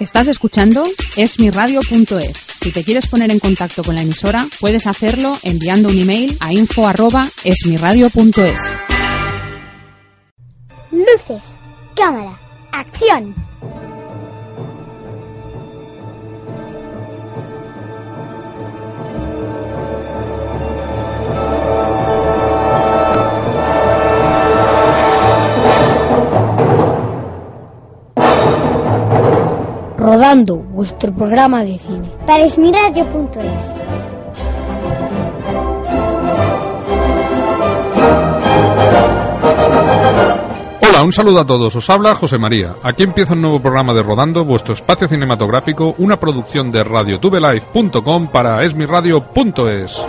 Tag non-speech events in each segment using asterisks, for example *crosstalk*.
Estás escuchando esmiradio.es. Si te quieres poner en contacto con la emisora, puedes hacerlo enviando un email a info@esmiradio.es. Luces, cámara, acción. Rodando, vuestro programa de cine. Para esmiradio.es. Hola, un saludo a todos. Os habla José María. Aquí empieza un nuevo programa de Rodando, vuestro espacio cinematográfico, una producción de radiotubelife.com para esmiradio.es.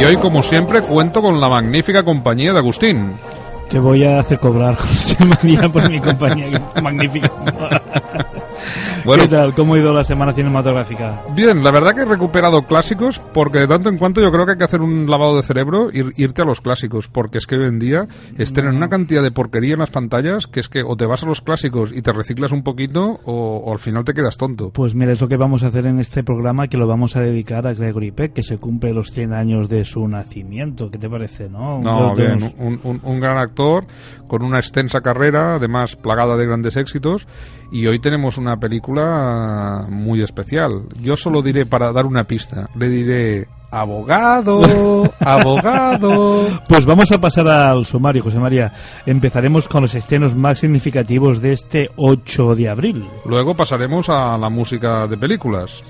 Y hoy, como siempre, cuento con la magnífica compañía de Agustín. Te voy a hacer cobrar, *laughs* José María, por mi compañía magnífica. *laughs* Bueno. ¿Qué tal? ¿Cómo ha ido la semana cinematográfica? Bien, la verdad que he recuperado clásicos porque de tanto en cuanto yo creo que hay que hacer un lavado de cerebro y irte a los clásicos porque es que hoy en día estén en una cantidad de porquería en las pantallas que es que o te vas a los clásicos y te reciclas un poquito o, o al final te quedas tonto. Pues mira, es lo que vamos a hacer en este programa que lo vamos a dedicar a Gregory Peck, que se cumple los 100 años de su nacimiento. ¿Qué te parece, no? No, bien, un, un- un gran actor con una extensa carrera, además plagada de grandes éxitos, y hoy tenemos una película muy especial. Yo solo diré, para dar una pista, le diré abogado, *laughs* abogado. Pues vamos a pasar al sumario, José María. Empezaremos con los estrenos más significativos de este 8 de abril, Luego pasaremos a la música de películas.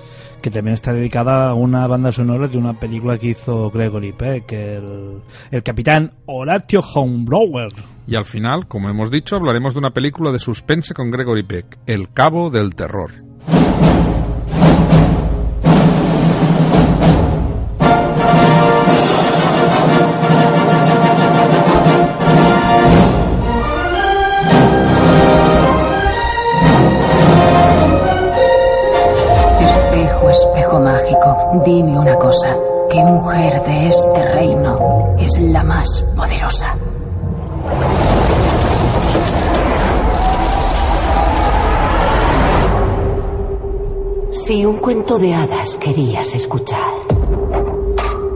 que también está dedicada a una banda sonora de una película que hizo Gregory Peck, el, el capitán Horatio Hornblower. Y al final, como hemos dicho, hablaremos de una película de suspense con Gregory Peck, El Cabo del Terror. Espejo, espejo mágico, dime una cosa. ¿Qué mujer de este reino es la más poderosa? Si un cuento de hadas querías escuchar,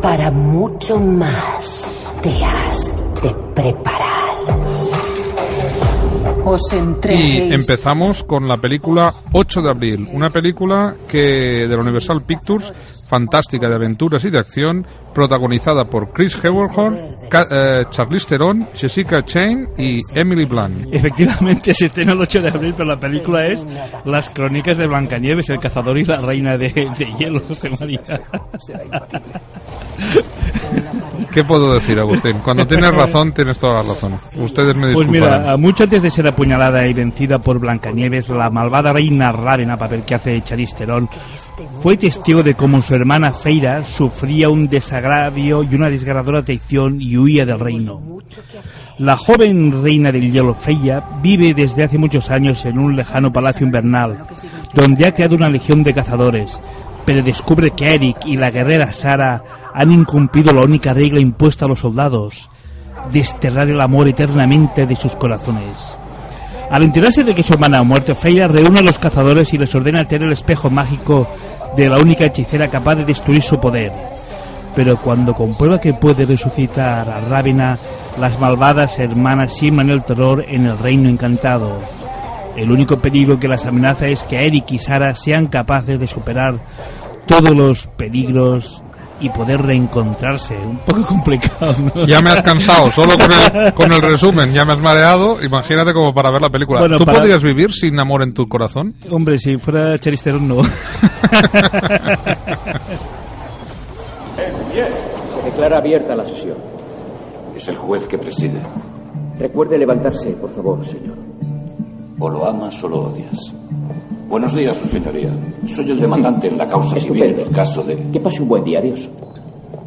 para mucho más te has de preparar. Os Y empezamos con la película 8 de abril, una película que de la Universal Pictures, fantástica de aventuras y de acción, protagonizada por Chris Hemsworth, eh, Charlize Theron, Jessica Chain y Emily Blunt. Efectivamente, se estrena el 8 de abril, pero la película es Las crónicas de Blancanieves, el cazador y la reina de, de hielo, José María. *laughs* ¿Qué puedo decir, Agustín? Cuando *laughs* tienes razón, tienes toda la razón. Ustedes me Pues disculparán. mira, mucho antes de ser apuñalada y vencida por Blancanieves, la malvada reina Rávena, papel que hace Charlize Theron, fue testigo de cómo su hermana Feira sufría un desagravio y una desgarradora traición y huía del reino. La joven reina del hielo Freya vive desde hace muchos años en un lejano palacio invernal, donde ha creado una legión de cazadores, pero descubre que Eric y la guerrera Sara han incumplido la única regla impuesta a los soldados, desterrar el amor eternamente de sus corazones. Al enterarse de que su hermana ha muerto, reúne a los cazadores y les ordena tener el espejo mágico de la única hechicera capaz de destruir su poder. Pero cuando comprueba que puede resucitar a Rávena, las malvadas hermanas siembran el terror en el reino encantado. El único peligro que las amenaza es que Eric y Sara sean capaces de superar todos los peligros y poder reencontrarse. Un poco *laughs* complicado, ¿no? Ya me has cansado, solo con el, con el resumen, ya me has mareado. Imagínate como para ver la película. Bueno, ¿Tú para- podrías vivir sin amor en tu corazón? Hombre, si fuera Charlize Theron, no. *laughs* Se declara abierta la sesión. Es el juez que preside. Recuerde levantarse, por favor, señor. O lo amas o lo odias. Buenos días, su señoría. Soy el demandante en la causa civil en Estupendo. el caso de... Que pase un buen día, adiós.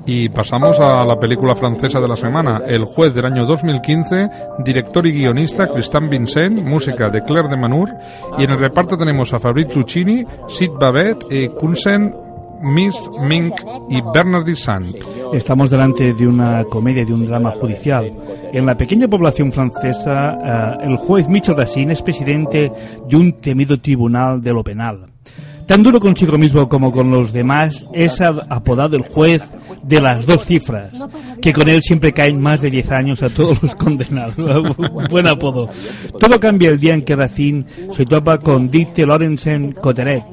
Y pasamos a la película francesa de la semana, El juez del año 2015, director y guionista Christian Vincent, música de Claire de Manur, y en el reparto tenemos a Fabrice Lucchini, Sid Babette y Kunsen Miss Mink y Sand. Estamos delante de una comedia, de un drama judicial. En la pequeña población francesa, eh, el juez Michel Racine es presidente de un temido tribunal de lo penal. Tan duro consigo mismo como con los demás, es apodado el juez de las dos cifras, que con él siempre caen más de 10 años a todos los condenados. *laughs* Buen apodo. Todo cambia el día en que Racine se topa con Dicte Lorenzen Coteret.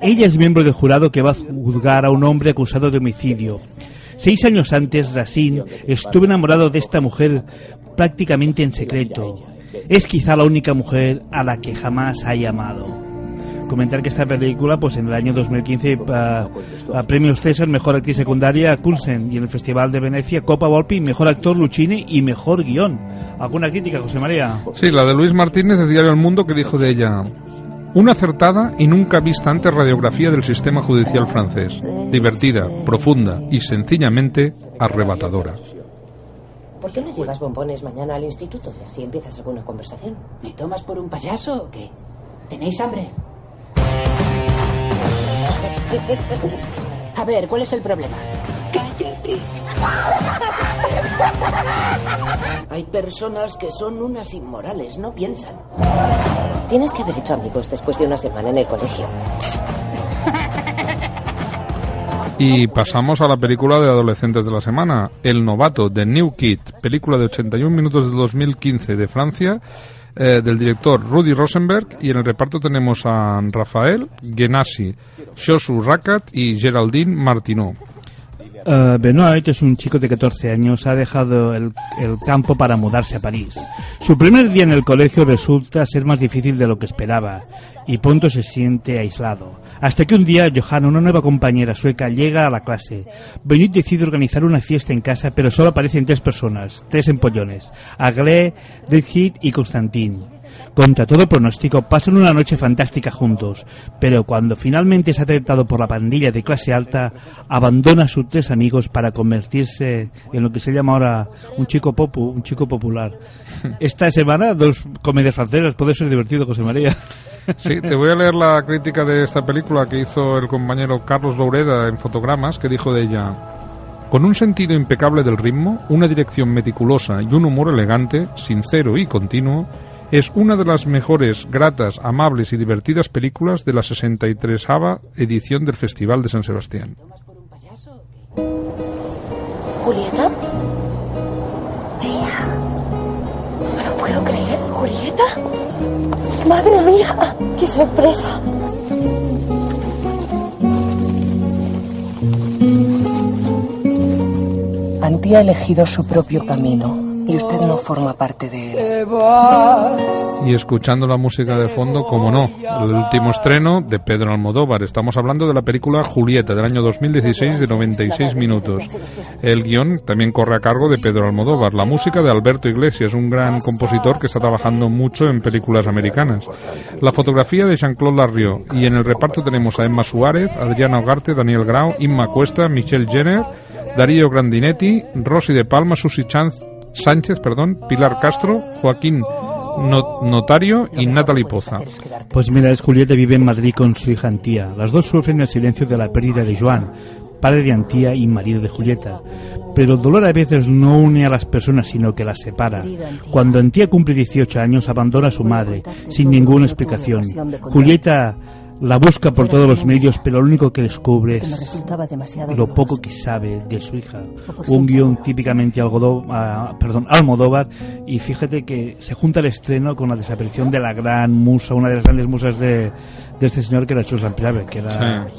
Ella es miembro del jurado que va a juzgar a un hombre acusado de homicidio. Seis años antes, Racine estuvo enamorado de esta mujer prácticamente en secreto. Es quizá la única mujer a la que jamás ha amado comentar que esta película, pues en el año 2015, a, a premios César, mejor actriz secundaria Coulson y en el Festival de Venecia, Copa Volpi, mejor actor Luchini y mejor guion. ¿Alguna crítica, José María? Sí, la de Luis Martínez de Diario El Mundo que dijo de ella. Una acertada y nunca vista antes radiografía del sistema judicial francés. Divertida, profunda y sencillamente arrebatadora. ¿Por qué no llevas bombones mañana al instituto y así empiezas alguna conversación? ¿Me tomas por un payaso o qué? ¿Tenéis hambre? A ver, ¿cuál es el problema? Cállate. Hay personas que son unas inmorales, no piensan. Tienes que haber hecho amigos después de una semana en el colegio. Y pasamos a la película de adolescentes de la semana, El novato, de New Kid, película de 81 minutos de 2015 de Francia, eh, del director Rudy Rosenberg, y en el reparto tenemos a Rafael Genasi, Shosu Rakat y Geraldine Martineau. Uh, Benoit es un chico de 14 años, ha dejado el, el, campo para mudarse a París. Su primer día en el colegio resulta ser más difícil de lo que esperaba y pronto se siente aislado. Hasta que un día Johanna, una nueva compañera sueca, llega a la clase. Benoit decide organizar una fiesta en casa, pero solo aparecen tres personas, tres empollones, Aglé, Ridhit y Constantin. Contra todo pronóstico, pasan una noche fantástica juntos, pero cuando finalmente es aceptado por la pandilla de clase alta, abandona a sus tres amigos para convertirse en lo que se llama ahora un chico popu, un chico popular. *laughs* Esta semana, dos comedias francesas, puede ser divertido, José María. Sí, te voy a leer la crítica de esta película que hizo el compañero Carlos Loureda en Fotogramas, que dijo de ella. Con un sentido impecable del ritmo, una dirección meticulosa y un humor elegante, sincero y continuo, es una de las mejores, gratas, amables y divertidas películas de la 63 edición del Festival de San Sebastián. ¿Julieta? Tía. No lo puedo creer. ¿Julieta? ¡Madre mía! ¡Qué sorpresa! Antía ha elegido su propio camino y usted no forma parte de él. Y escuchando la música de fondo, como no, el último estreno de Pedro Almodóvar. Estamos hablando de la película Julieta del año 2016 de 96 minutos. El guion también corre a cargo de Pedro Almodóvar. La música de Alberto Iglesias, un gran compositor que está trabajando mucho en películas americanas. La fotografía de Jean-Claude Larriot. Y en el reparto tenemos a Emma Suárez, Adriana Ogarte, Daniel Grau, Inma Cuesta, Michelle Jenner, Darío Grandinetti, Rosy de Palma, Susi Chance, Sánchez, perdón, Pilar Castro, Joaquín Notario y Natalie Poza. Pues mira, es Julieta vive en Madrid con su hija Antía. Las dos sufren el silencio de la pérdida de Joan, padre de Antía y marido de Julieta. Pero el dolor a veces no une a las personas, sino que las separa. Cuando Antía cumple 18 años, abandona a su madre, sin ninguna explicación. Julieta la busca por todos los medios, pero lo único que descubre es lo poco que sabe de su hija. Un guion típicamente algodó, perdón, Almodóvar, y fíjate que se junta el estreno con la desaparición de la gran musa, una de las grandes musas de, de este señor que era Chus Lamprave, que era... Sí.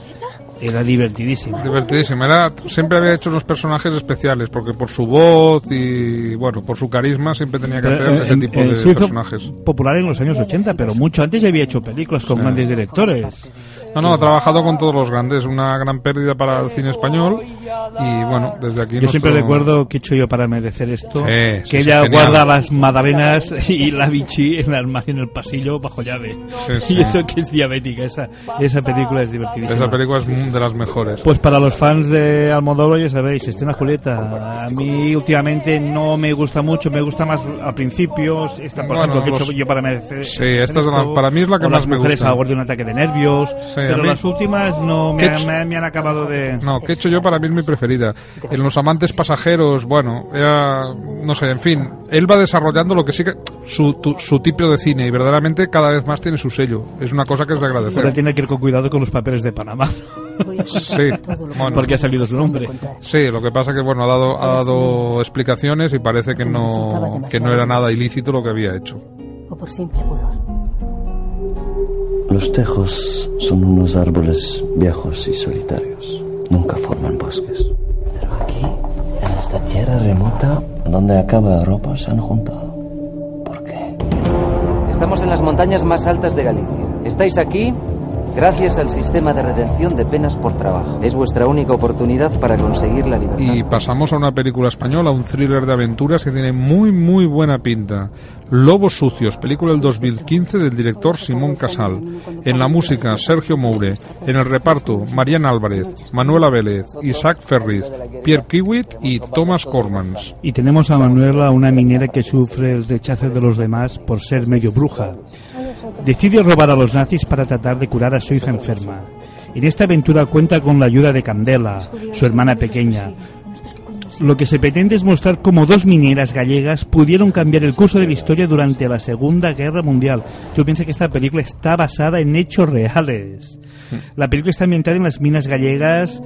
Era divertidísimo. Divertidísimo. Era, siempre había hecho unos personajes especiales, porque por su voz y, bueno, por su carisma siempre tenía que hacer Pero, ese eh, tipo eh, de se hizo personajes. Popular en los años 80, pero mucho antes ya había hecho películas con Sí. grandes directores. No, no, ha trabajado con todos los grandes, una gran pérdida para el cine español y bueno, desde aquí Yo siempre recuerdo que he hecho yo para merecer esto, Sí, que ella sí, guarda las magdalenas *laughs* y la bichi en el armario en el pasillo bajo llave. *laughs* Y eso que es diabética, esa, esa película es divertidísima. Esa película es de las mejores. Pues para los fans de Almodóvar ya sabéis, Estrena Julieta. A mí últimamente no me gusta mucho, me gusta más a principios. Esta, por Bueno, ejemplo, que he hecho yo para merecer. Sí, esta es la- para mí es la que más me mujeres gusta. a borde de un ataque de nervios. Pero mí- las últimas no me, ¿Qué han- ch- me- me han acabado de... No, que he hecho yo para mí es mi preferida. En Los Amantes Pasajeros, bueno, era, no sé, en fin, él va desarrollando lo que sí que, su, tu- su tipo de cine y verdaderamente cada vez más tiene su sello. Es una cosa que es de Ahora agradecer. tiene que ir con cuidado con los papeles de Panamá. *laughs* Sí, bueno. Porque ha salido su nombre. Sí, lo que pasa que bueno ha dado ha dado explicaciones y parece que no que no era nada ilícito lo que había hecho. o por simple pudor. Los tejos son unos árboles viejos y solitarios. Nunca forman bosques. Pero aquí, en esta tierra remota, donde acaba Europa, se han juntado. Estamos en las montañas más altas de Galicia. Estáis aquí gracias al sistema de redención de penas por trabajo. Es vuestra única oportunidad para conseguir la libertad. Y pasamos a una película española, un thriller de aventuras que tiene muy muy buena pinta. Lobos sucios, película del 2015 del director Simón Casal. En la música Sergio Moure, en el reparto Mariana Álvarez, Manuela Vélez, Isaac Ferris, Pierre Kiwit y Thomas Cormans. Y tenemos a Manuela, una minera que sufre el rechazo de los demás por ser medio bruja. Decide robar a los nazis para tratar de curar a su hija enferma. En esta aventura cuenta con la ayuda de Candela, su hermana pequeña. Lo que se pretende es mostrar cómo dos mineras gallegas pudieron cambiar el curso de la historia durante la Segunda Guerra Mundial. Tú piensas que esta película está basada en hechos reales. La película está ambientada en las minas gallegas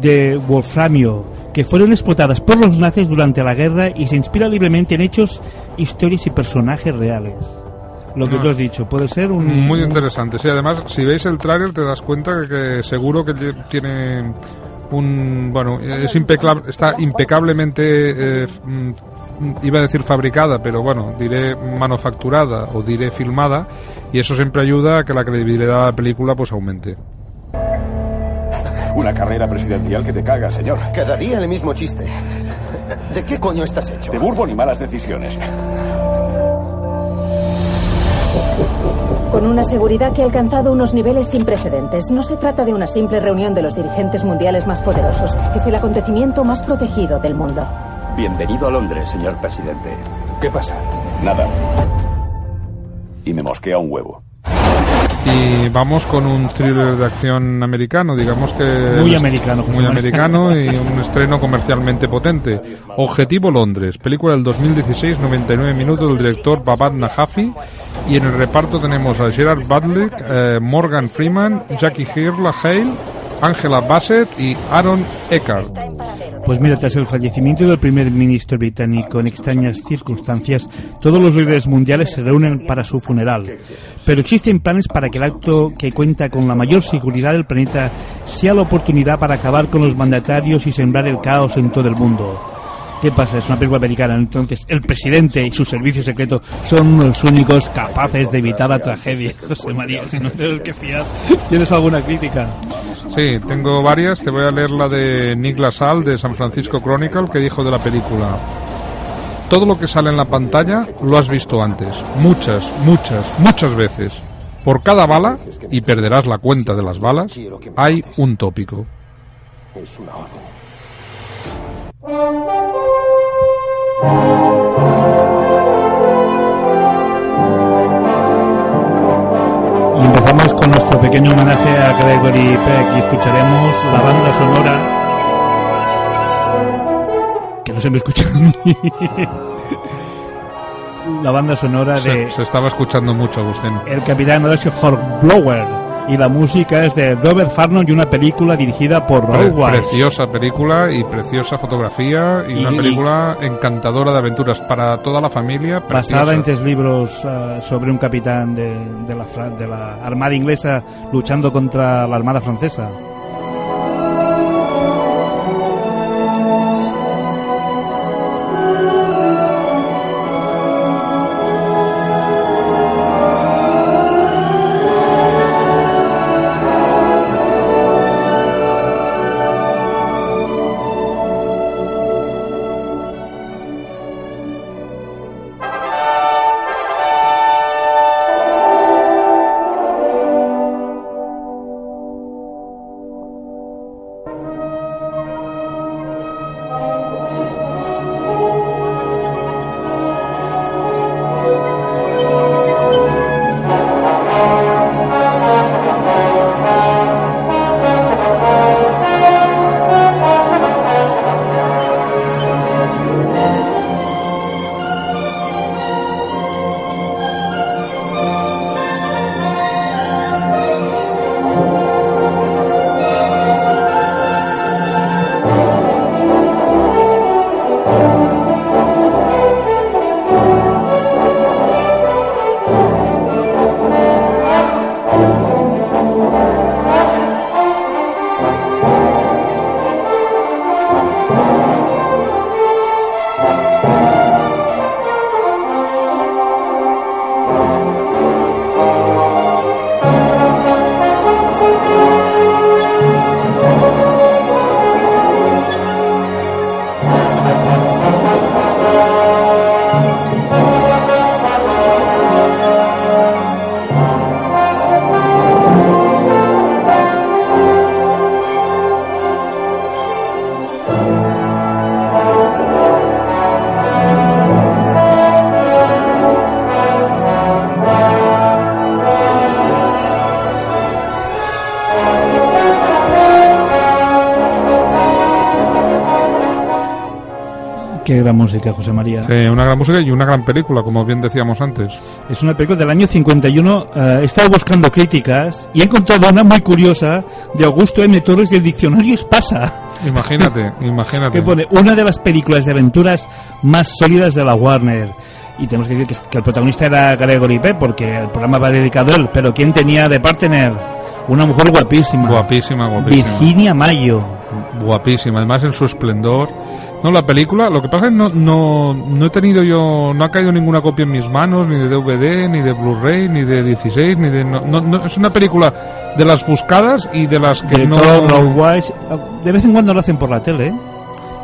de Wolframio, que fueron explotadas por los nazis durante la guerra y se inspira libremente en hechos, historias y personajes reales. Lo que Ah. tú has dicho, puede ser un... Muy interesante. Sí, además, si veis el tráiler te das cuenta que, que seguro que tiene un bueno, es impecable, está impecablemente eh, mm, iba a decir fabricada, pero bueno, diré manufacturada o diré filmada y eso siempre ayuda a que la credibilidad de la película pues aumente. Una carrera presidencial que te caga, señor. Cada día el mismo chiste. ¿De qué coño estás hecho? De Bourbon y malas decisiones. Con una seguridad que ha alcanzado unos niveles sin precedentes. No se trata de una simple reunión de los dirigentes mundiales más poderosos. Es el acontecimiento más protegido del mundo. Bienvenido a Londres, señor presidente. ¿Qué pasa? Nada. Y me mosquea un huevo. Y vamos con un thriller de acción americano, digamos que... Muy americano, José Muy americano *laughs* y un estreno comercialmente potente. Objetivo Londres, película del 2016, 99 minutos del director Babad Najafi. Y en el reparto tenemos a Gerard Butler, eh, Morgan Freeman, Jackie Hirla Hale, Angela Bassett y Aaron Eckhart. Pues mira, tras el fallecimiento del primer ministro británico en extrañas circunstancias, todos los líderes mundiales se reúnen para su funeral. Pero existen planes para que el acto que cuenta con la mayor seguridad del planeta sea la oportunidad para acabar con los mandatarios y sembrar el caos en todo el mundo. ¿Qué pasa? Es una película americana, entonces el presidente y su servicio secreto son los únicos capaces de evitar la tragedia. José María, si no tienes que fiar. ¿Tienes alguna crítica? Sí, tengo varias. Te voy a leer la de Nick LaSalle de San Francisco Chronicle que dijo de la película. Todo lo que sale en la pantalla lo has visto antes. Muchas, muchas, muchas veces. Por cada bala, y perderás la cuenta de las balas, hay un tópico. Es una orden. Y empezamos con nuestro pequeño homenaje a Gregory Peck y escucharemos la banda sonora que no se me escucha a mí. *laughs* la banda sonora de Se, se estaba escuchando mucho, Agustín. El Capitán Horacio Hornblower y la música es de Robert Farnon y una película dirigida por Pre- Weiss. preciosa película y preciosa fotografía y, Y- una y- película encantadora de aventuras para toda la familia. basada en tres libros ah, sobre un capitán de, de la, de la Armada inglesa luchando contra la Armada francesa. Qué gran música, José María. Una gran música y una gran película, como bien decíamos antes. Es una película del año 51. eh, he estado buscando críticas y he encontrado una muy curiosa de Augusto M. Torres del diccionario Espasa. Imagínate, *laughs* imagínate. que pone una de las películas de aventuras más sólidas de la Warner. Y tenemos que decir que, que el protagonista era Gregory Peck, porque el programa va dedicado a él. Pero ¿quién tenía de partner? Una mujer guapísima. Guapísima, guapísima. Virginia Mayo. Guapísima, además en su esplendor. No, la película, lo que pasa es que no, no, no he tenido yo, no ha caído ninguna copia en mis manos, ni de DVD, ni de Blu-ray, ni de 16, ni de... No, no- es una película de las buscadas y de las que no... Director Weiss. De vez en cuando lo hacen por la tele. ¿eh?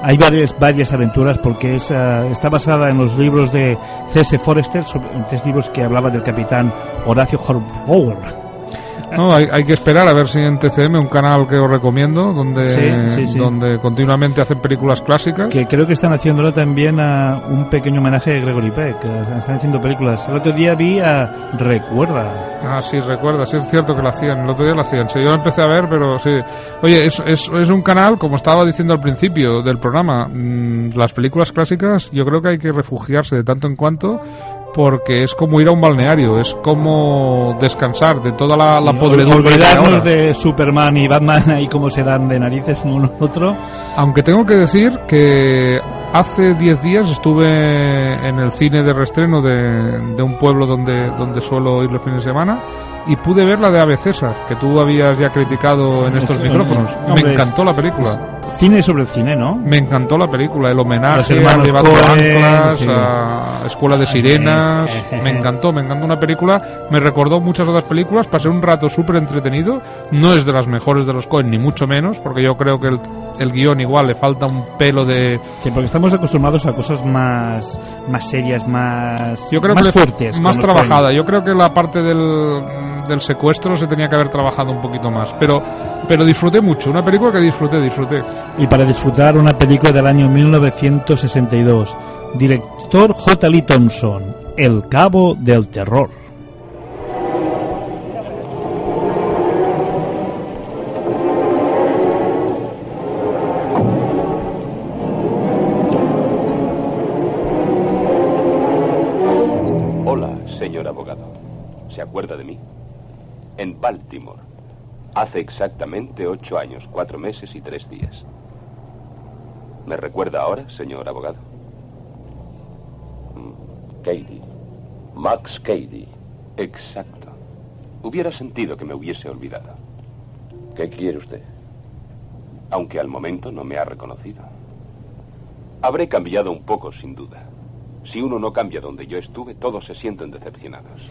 Hay varias, varias aventuras porque es, eh, está basada en los libros de C.S. Forrester, sobre, en tres libros que hablaban del capitán Horacio Hornblower. No, hay, hay que esperar a ver si en TCM, un canal que os recomiendo, donde, Sí, sí, sí. donde continuamente hacen películas clásicas. Que creo que están haciéndolo también a un pequeño homenaje a Gregory Peck. Están haciendo películas. El otro día vi a Recuerda. Ah, sí, recuerda, sí es cierto que lo hacían, el otro día lo hacían, sí, yo lo empecé a ver, pero sí. Oye, es, es, es un canal, como estaba diciendo al principio del programa, mm, las películas clásicas yo creo que hay que refugiarse de tanto en cuanto porque es como ir a un balneario, es como descansar de toda la, la Sí, podredumbre hay ahora. olvidarnos de Superman y Batman y cómo se dan de narices *laughs* uno al otro. Aunque tengo que decir que hace 10 días estuve en el cine de reestreno de, de un pueblo donde, donde suelo ir los fines de semana y pude ver la de Ave César, que tú habías ya criticado en estos *laughs* micrófonos. hombre, Me encantó la película. Cine sobre el cine, ¿no? Me encantó la película, el homenaje a Anclas, sí. a Escuela de Sirenas. Me encantó, me encantó una película. Me recordó muchas otras películas. Pasé un rato súper entretenido. No es de las mejores de los Coen, ni mucho menos, porque yo creo que el, el guion igual le falta un pelo de. Sí, porque estamos acostumbrados a cosas más, más serias, más, Yo creo más que fuertes. más trabajada. Yo creo que la parte del, del secuestro se tenía que haber trabajado un poquito más. Pero, pero disfruté mucho. Una película que disfruté, disfruté. Y para disfrutar una película del año 1962. Director J. Lee Thompson. El Cabo del Terror. Hola, señor abogado. ¿Se acuerda de mí? En Baltimore. Hace exactamente ocho años, cuatro meses y tres días. ¿Me recuerda ahora, señor abogado? Mm, Cady. Max Cady. Exacto. Hubiera sentido que me hubiese olvidado. ¿Qué quiere usted? Aunque al momento no me ha reconocido. Habré cambiado un poco, sin duda. Si uno no cambia donde yo estuve, todos se sienten decepcionados.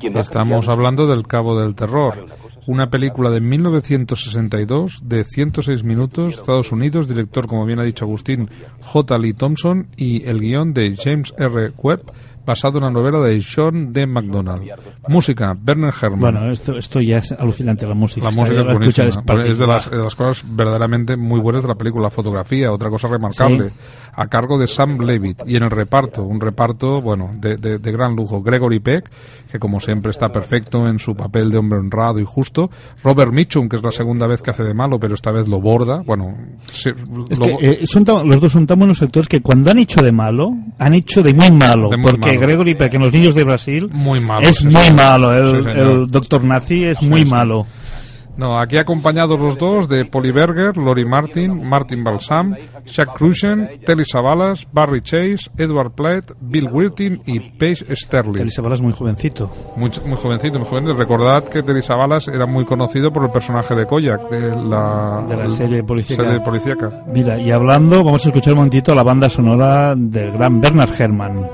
Estamos cambiado- hablando del Cabo del Terror, una película de 1962 de 106 minutos, Estados Unidos, director, como bien ha dicho Agustín, J. Lee Thompson y el guion de James R. Webb, basado en la novela de John D. MacDonald. Música, Werner Herrmann. Bueno, esto, esto ya es alucinante, la música. La música es buenísima. es es de las, de las cosas verdaderamente muy buenas de la película. La fotografía, otra cosa remarcable. Sí. A cargo de Sam Levitt. Y en el reparto, un reparto, bueno, de, de- de gran lujo. Gregory Peck, que como siempre está perfecto en su papel de hombre honrado y justo. Robert Mitchum, que es la segunda vez que hace de malo, pero esta vez lo borda. Bueno, se- Es lo- que eh, son los dos son tan buenos actores que cuando han hecho de malo, han hecho de muy *laughs* malo. De muy porque malo. Gregory Peck en Los Niños de Brasil Muy malo, es sí, muy señor. malo. El, Sí, señor. el Doctor Nazi es muy malo. No, aquí acompañados los dos de Polly Berger, Lori Martin, Martin Balsam, Jack Cruzen, Telly Savalas, Barry Chase, Edward Platt, Bill Wilton y Paige Sterling. Telly Savalas muy jovencito. Muy, muy jovencito, muy joven. Recordad que Telly Savalas era muy conocido por el personaje de Koyak, de la, De la serie policíaca. serie policíaca. Mira, y hablando, vamos a escuchar un momentito la banda sonora del gran Bernard Herrmann.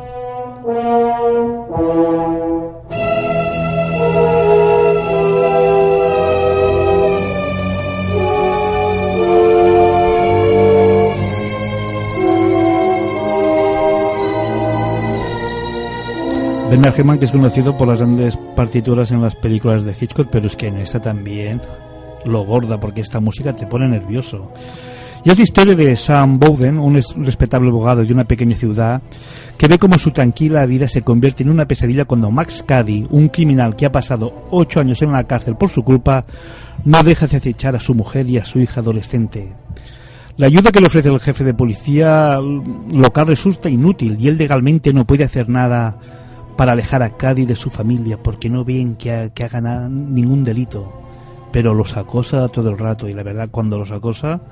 Bernard Herrmann, que es conocido por las grandes partituras en las películas de Hitchcock, pero es que en esta también lo gorda, porque esta música te pone nervioso. Y es la historia de Sam Bowden, un respetable abogado de una pequeña ciudad, que ve cómo su tranquila vida se convierte en una pesadilla cuando Max Cady, un criminal que ha pasado ocho años en la cárcel por su culpa, no deja de acechar a su mujer y a su hija adolescente. La ayuda que le ofrece el jefe de policía local resulta inútil y él legalmente no puede hacer nada para alejar a Cady de su familia porque no ven que, ha- que haga na- ningún delito. Pero los acosa todo el rato y la verdad cuando los acosa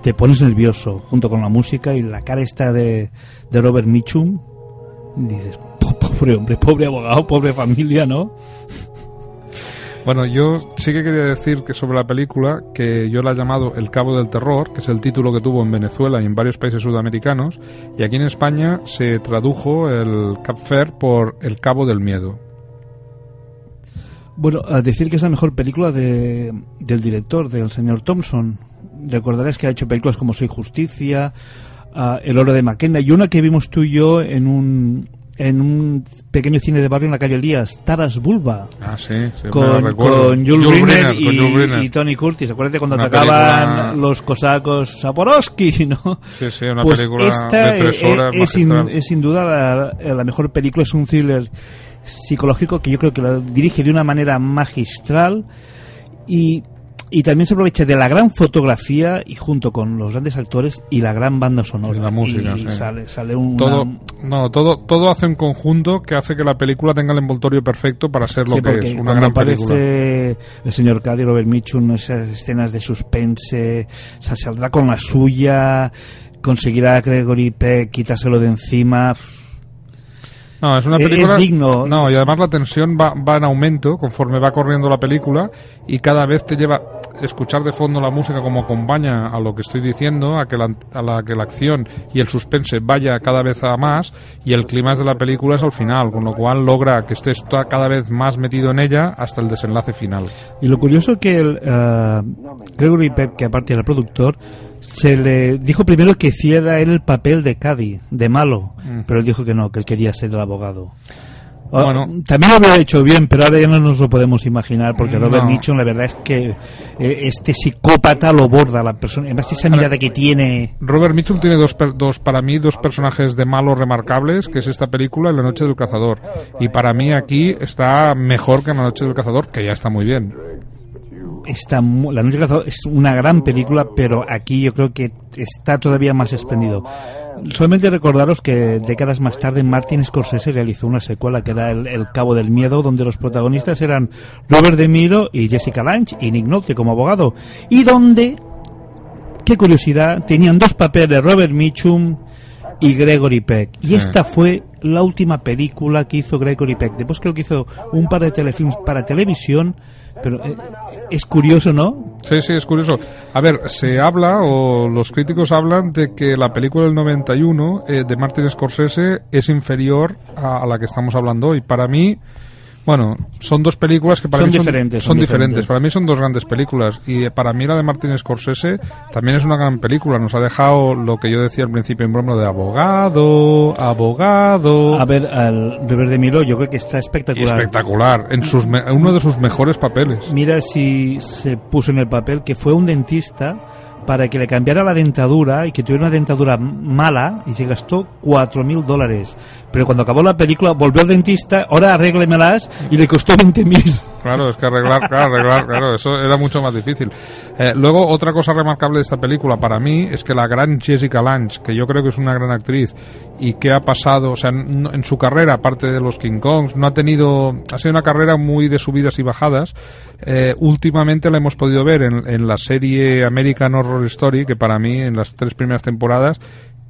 te pones nervioso junto con la música y la cara esta de, de Robert Mitchum dices, "Po- pobre hombre, pobre abogado, pobre familia, ¿no? Bueno, yo sí que quería decir que sobre la película que yo la he llamado El Cabo del Terror, que es el título que tuvo en Venezuela y en varios países sudamericanos, y aquí en España se tradujo el Cap Fair por El Cabo del Miedo. Bueno, a decir que es la mejor película de, del director, del señor Thompson. Recordarás que ha hecho películas como Soy Justicia, ah, El Oro de McKenna y una que vimos tú y yo en un, en un pequeño cine de barrio en la calle Elías, Taras Bulba. Ah, sí, sí Con, con Jules Jules Briner y, con Jules Briner. y Tony Curtis. Acuérdate cuando Una atacaban película- los cosacos Saporowski, *laughs* ¿no? Sí, sí, una Pues película esta de tres eh, horas es, sin, magistral. es sin duda la, la mejor película, es un thriller psicológico que yo creo que lo dirige de una manera magistral y, y también se aprovecha de la gran fotografía y junto con los grandes actores y la gran banda sonora. la música, y sí. sale, sale un todo no todo todo hace un conjunto que hace que la película tenga el envoltorio perfecto para ser lo Sí, que es una gran película aparece el señor Cady Robert Mitchum esas escenas de suspense se saldrá con la suya conseguirá a Gregory Peck quitárselo de encima no es una película es digno. no y además la tensión va, va en aumento conforme va corriendo la película y cada vez te lleva escuchar de fondo la música como acompaña a lo que estoy diciendo a que la, a la que la acción y el suspense vaya cada vez a más y el clima de la película es al final con lo cual logra que estés cada vez más metido en ella hasta el desenlace final Y lo curioso que el, eh, Gregory Peck, que aparte era productor, se le dijo primero que hiciera él el papel de Cady, de malo, Mm. pero él dijo que no, que él quería ser el abogado. Ah, Bueno. también lo había hecho bien, pero ahora ya no nos lo podemos imaginar, porque Robert No. Mitchum, la verdad es que eh, este psicópata lo borda la persona. Además, esa mirada que tiene. Robert Mitchum tiene dos, dos, para mí, dos personajes de malos remarcables, que es esta película y La Noche del Cazador. Y para mí aquí está mejor que en La Noche del Cazador, que ya está muy bien. Está la noche es una gran película, pero aquí yo creo que está todavía más espléndido. Solamente recordaros que décadas más tarde Martin Scorsese realizó una secuela que era el, El Cabo del Miedo, donde los protagonistas eran Robert De Niro y Jessica Lange y Nick Nolte como abogado, y donde, qué curiosidad, tenían dos papeles Robert Mitchum y Gregory Peck. Y esta fue la última película que hizo Gregory Peck. Después creo que hizo un par de telefilms para televisión, pero eh, es curioso, ¿no? Sí, sí, es curioso. A ver, se habla, o los críticos hablan, de que la película del 91 eh, de Martin Scorsese es inferior a, a la que estamos hablando hoy. Para mí, bueno, son dos películas que para Son mí son diferentes, Son, son diferentes. diferentes. Para mí son dos grandes películas. Y eh, para mí la de Martin Scorsese también es una gran película. Nos ha dejado lo que yo decía al principio en broma de abogado, abogado. A ver, al Robert De Niro yo creo que está espectacular. Espectacular. En sus me- uno de sus mejores papeles. Mira si se puso en el papel que fue un dentista para que le cambiara la dentadura y que tuviera una dentadura mala y se gastó cuatro mil dólares. Pero cuando acabó la película volvió al dentista, ahora arréglemelas y le costó 20 mil. Claro, es que arreglar, *laughs* claro, arreglar, claro, eso era mucho más difícil. Eh, luego, otra cosa remarcable de esta película para mí es que la gran Jessica Lange, que yo creo que es una gran actriz y que ha pasado, o sea, en su carrera, aparte de los King Kongs, no ha tenido, ha sido una carrera muy de subidas y bajadas. Eh, últimamente la hemos podido ver en, en la serie American Horror Story, que para mí en las tres primeras temporadas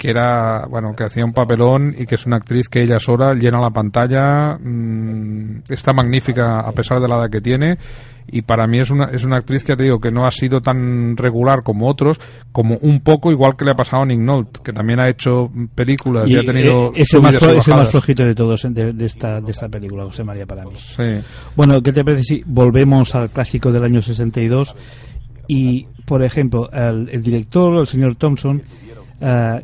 que era, bueno, que hacía un papelón y que es una actriz que ella sola llena la pantalla, mm, está magnífica a pesar de la edad que tiene y para mí es una, es una actriz que te digo que no ha sido tan regular como otros, como un poco igual que le ha pasado a Nick Nolte, que también ha hecho películas y, ha tenido eh, es, el más, flo- es el más flojito de todos de, de esta, de esta película, José María, para mí. Sí. Bueno, ¿qué te parece si volvemos al clásico del año 62? Y, por ejemplo, el, el director, el señor Thompson, eh,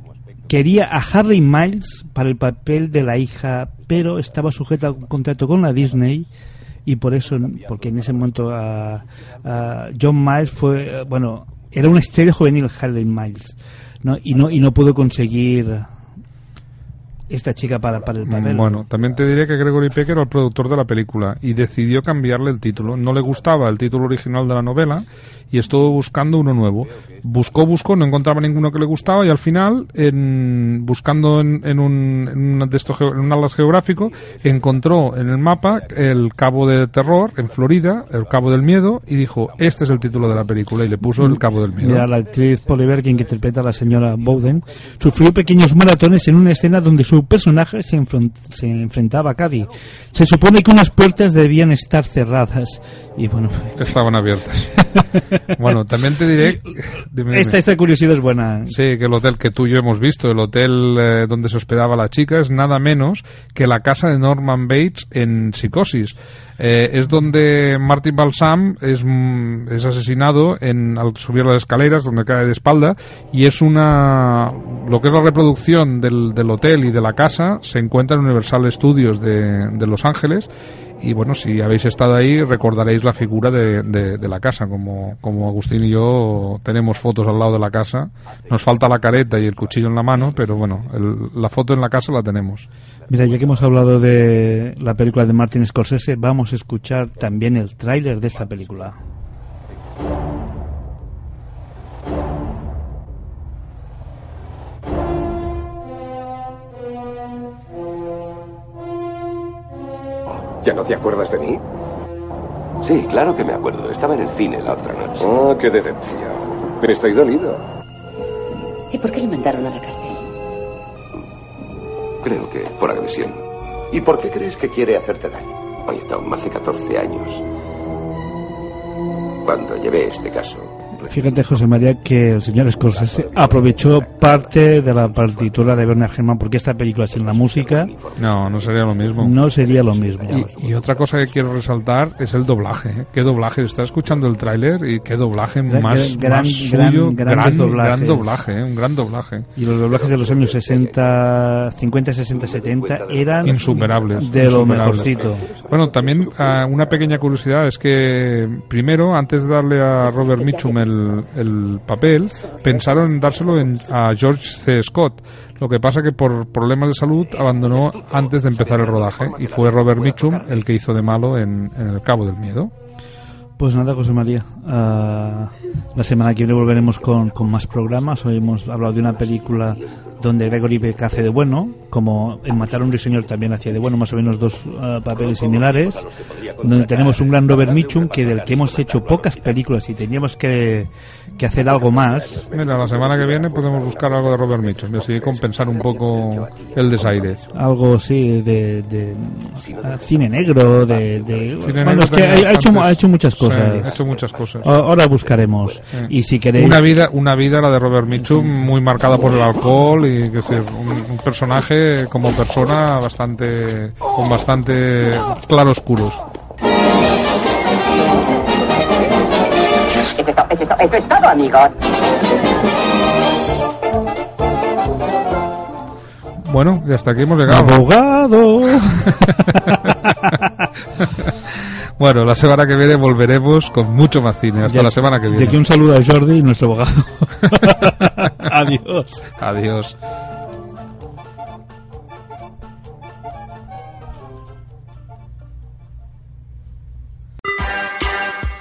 quería a Harry Miles para el papel de la hija, pero estaba sujeta a un contrato con la Disney y por eso, porque en ese momento John Miles fue, bueno, era una estrella juvenil Harry Miles, ¿no? Y no y no pudo conseguir esta chica para, para el papel. Bueno, también te diré que Gregory Peck era el productor de la película y decidió cambiarle el título. No le gustaba el título original de la novela y estuvo buscando uno nuevo. Buscó, buscó, no encontraba ninguno que le gustaba y al final, en, buscando en, en un, en, un de estos, en un atlas geográfico, encontró en el mapa el Cabo de Terror en Florida, el Cabo del Miedo y dijo, este es el título de la película y le puso el Cabo del Miedo. Mira, la actriz Polly Bergen, que interpreta a la señora Bowden, sufrió pequeños maratones en una escena donde su personaje se, se enfrentaba a Cady. Se supone que unas puertas debían estar cerradas y bueno... Estaban abiertas. bueno, también te diré... *laughs* Dime, esta, esta curiosidad es buena. Sí, que el hotel que tú y yo hemos visto, el hotel eh, donde se hospedaba la chica, es nada menos que la casa de Norman Bates en Psicosis. Eh, es donde Martin Balsam es, mm, es asesinado en, al subir las escaleras, donde cae de espalda, y es una. Lo que es la reproducción del, del hotel y de la casa se encuentra en Universal Studios de, de Los Ángeles y bueno, si habéis estado ahí recordaréis la figura de, de, la casa, como, como Agustín y yo tenemos fotos al lado de la casa. Nos falta la careta y el cuchillo en la mano, pero bueno, el, la foto en la casa la tenemos. Mira, ya que hemos hablado de la película de Martin Scorsese, vamos a escuchar también el tráiler de esta película. ¿Ya no te acuerdas de mí? Sí, claro que me acuerdo. Estaba en el cine la otra noche. Oh, qué decepción. Estoy dolido. ¿Y por qué le mandaron a la cárcel? Creo que por agresión. ¿Y por qué crees que quiere hacerte daño? Oye, Tom, hace 14 años. Cuando llevé este caso. Fíjate, José María, que el señor Scorsese aprovechó parte de la partitura de Bernard Herrmann porque esta película sin la música... No, no sería lo mismo. No sería lo mismo. Y, y otra cosa que quiero resaltar es el doblaje. ¿eh? ¿Qué doblaje? Está escuchando el tráiler y qué doblaje Gran- más, gran- más suyo. gran- gran, doblaje, ¿eh? un gran doblaje. Y los doblajes de los años 60, 50, 60, 70 eran insuperables. de lo insuperables. mejorcito. Bueno, también ah, una pequeña curiosidad es que primero, antes de darle a Robert Mitchum el, el papel, pensaron en dárselo en- a George C. Scott. Lo que pasa que por problemas de salud abandonó antes de empezar el rodaje y fue Robert Mitchum el que hizo de malo en El Cabo del Miedo. Pues nada, José María. ah, la semana que viene volveremos con, con más programas. Hoy hemos hablado de una película donde Gregory Peck hace de bueno, como en Matar a un ruiseñor también hacía de bueno, más o menos dos ah, papeles similares. Donde tenemos un gran Robert Mitchum, que del que hemos hecho pocas películas y teníamos que, que hacer algo más. Mira, la semana que viene podemos buscar algo de Robert Mitchum y así compensar un poco el desaire. Algo sí de, de ah, cine negro, de, de- Cine bueno, negro es que ha, ha hecho, ha hecho muchas Sí, cosas. ha hecho muchas cosas. Ahora buscaremos. Sí. Y si queréis Una vida, una vida la de Robert Mitchum muy marcada por el alcohol y que decir, un, un personaje como persona bastante con bastante claroscuros. Eso es, to- eso es to- eso es todo, amigos. Bueno, y hasta aquí hemos llegado. Abogado. *laughs* bueno, la semana que viene volveremos con mucho más cine. Hasta De- la semana que De viene. aquí un saludo a Jordi, nuestro abogado. *laughs* Adiós. Adiós.